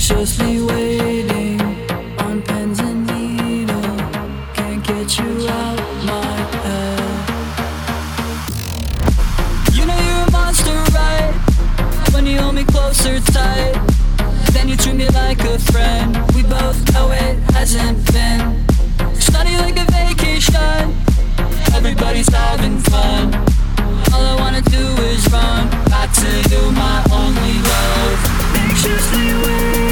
anxiously waiting on pens and needle. Can't get you out my head. You know you're a monster, right? When you hold me closer tight, then you treat me like a friend. We both know it hasn't been. Sunny like a vacation. Everybody's having fun. All I wanna do is run back to you, my only love. Anxiously waiting.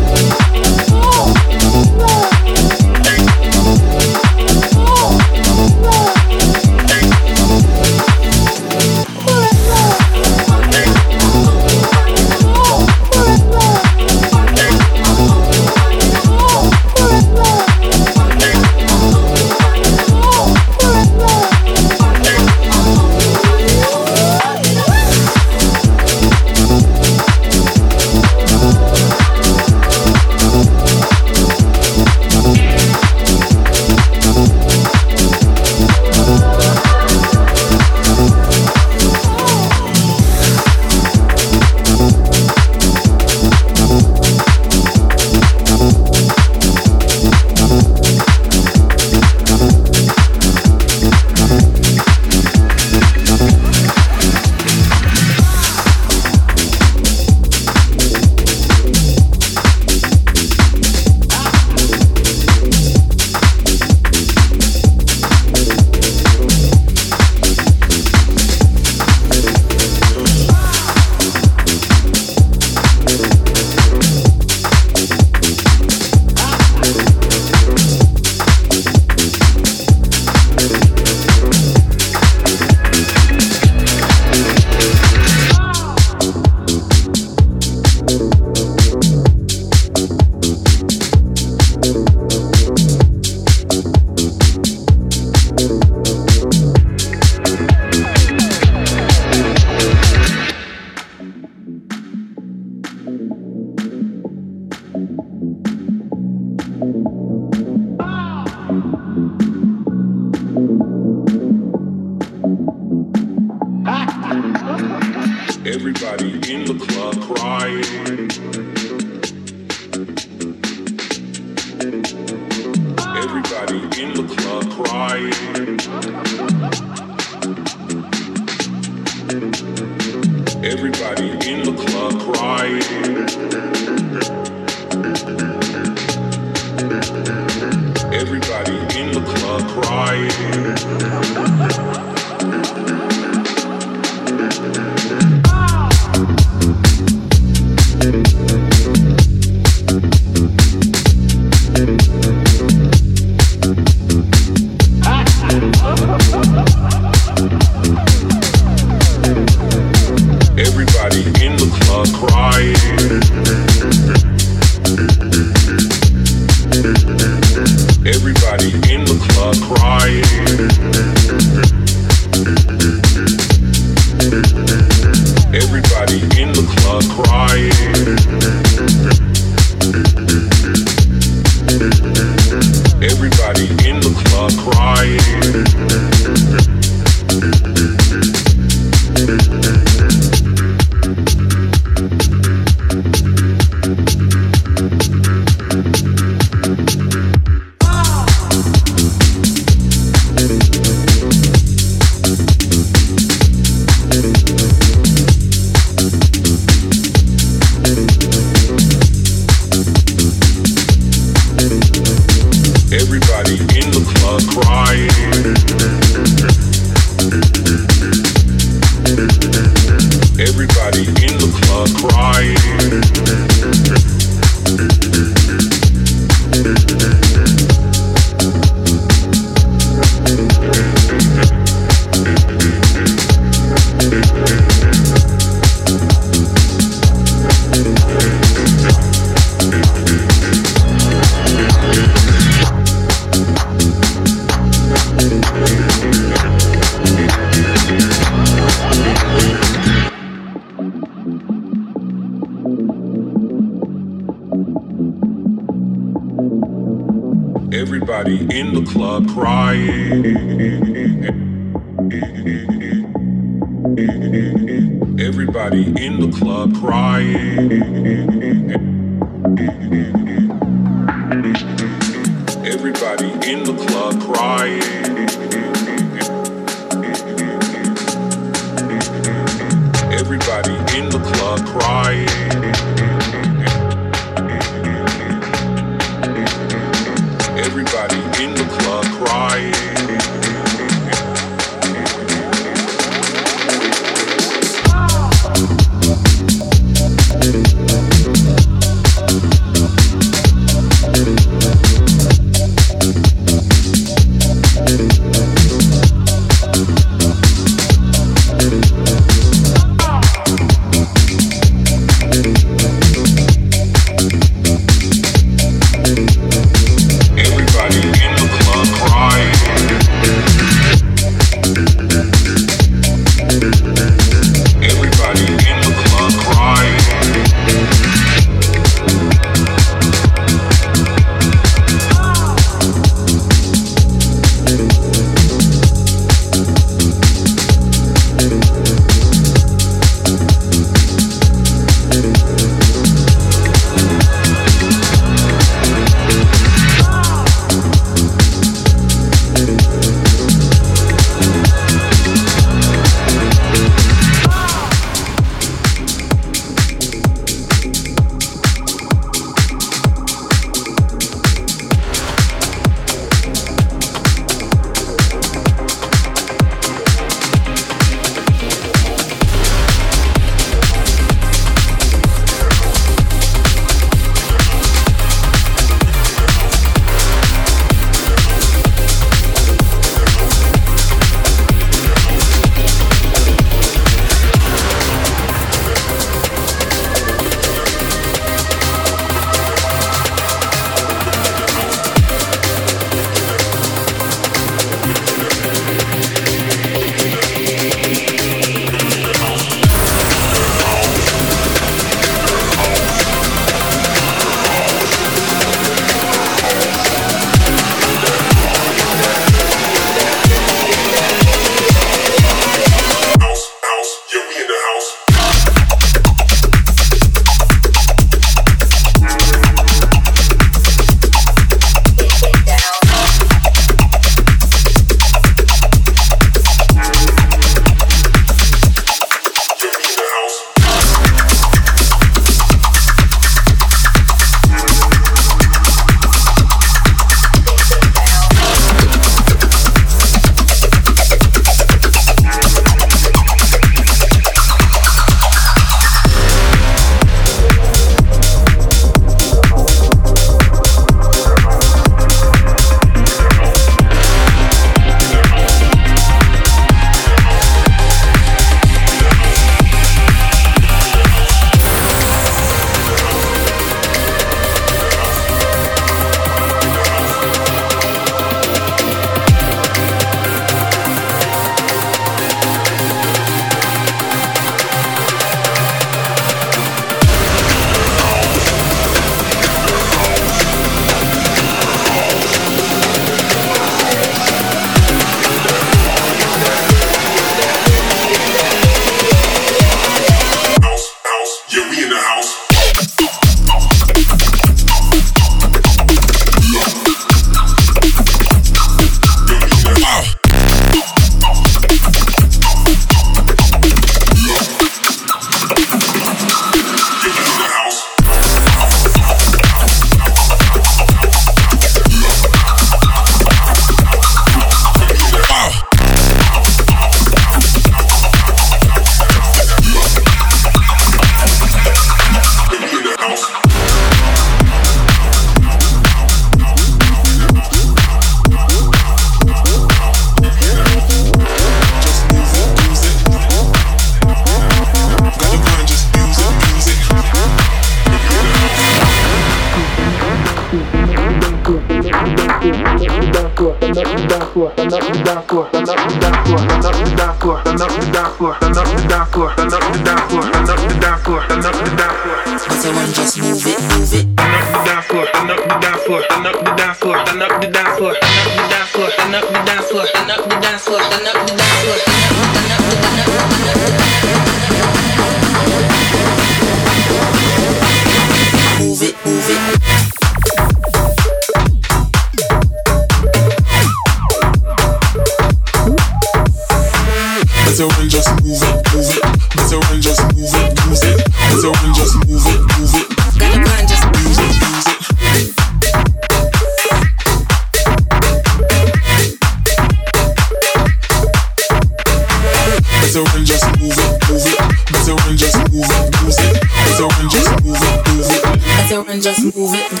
Turn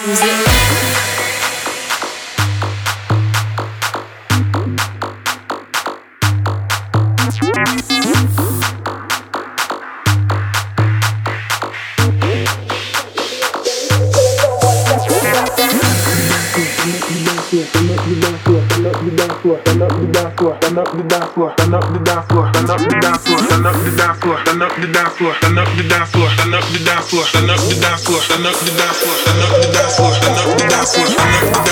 up the dance floor, Turn up the dance floor, run up the dance floor stand up the dance floor, stand up the dance floor, stand up the dance floor, stand up the dance floor, stand up the dance floor, stand up the dance floor, stand up the dance floor, stand up the dance floor.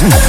Oh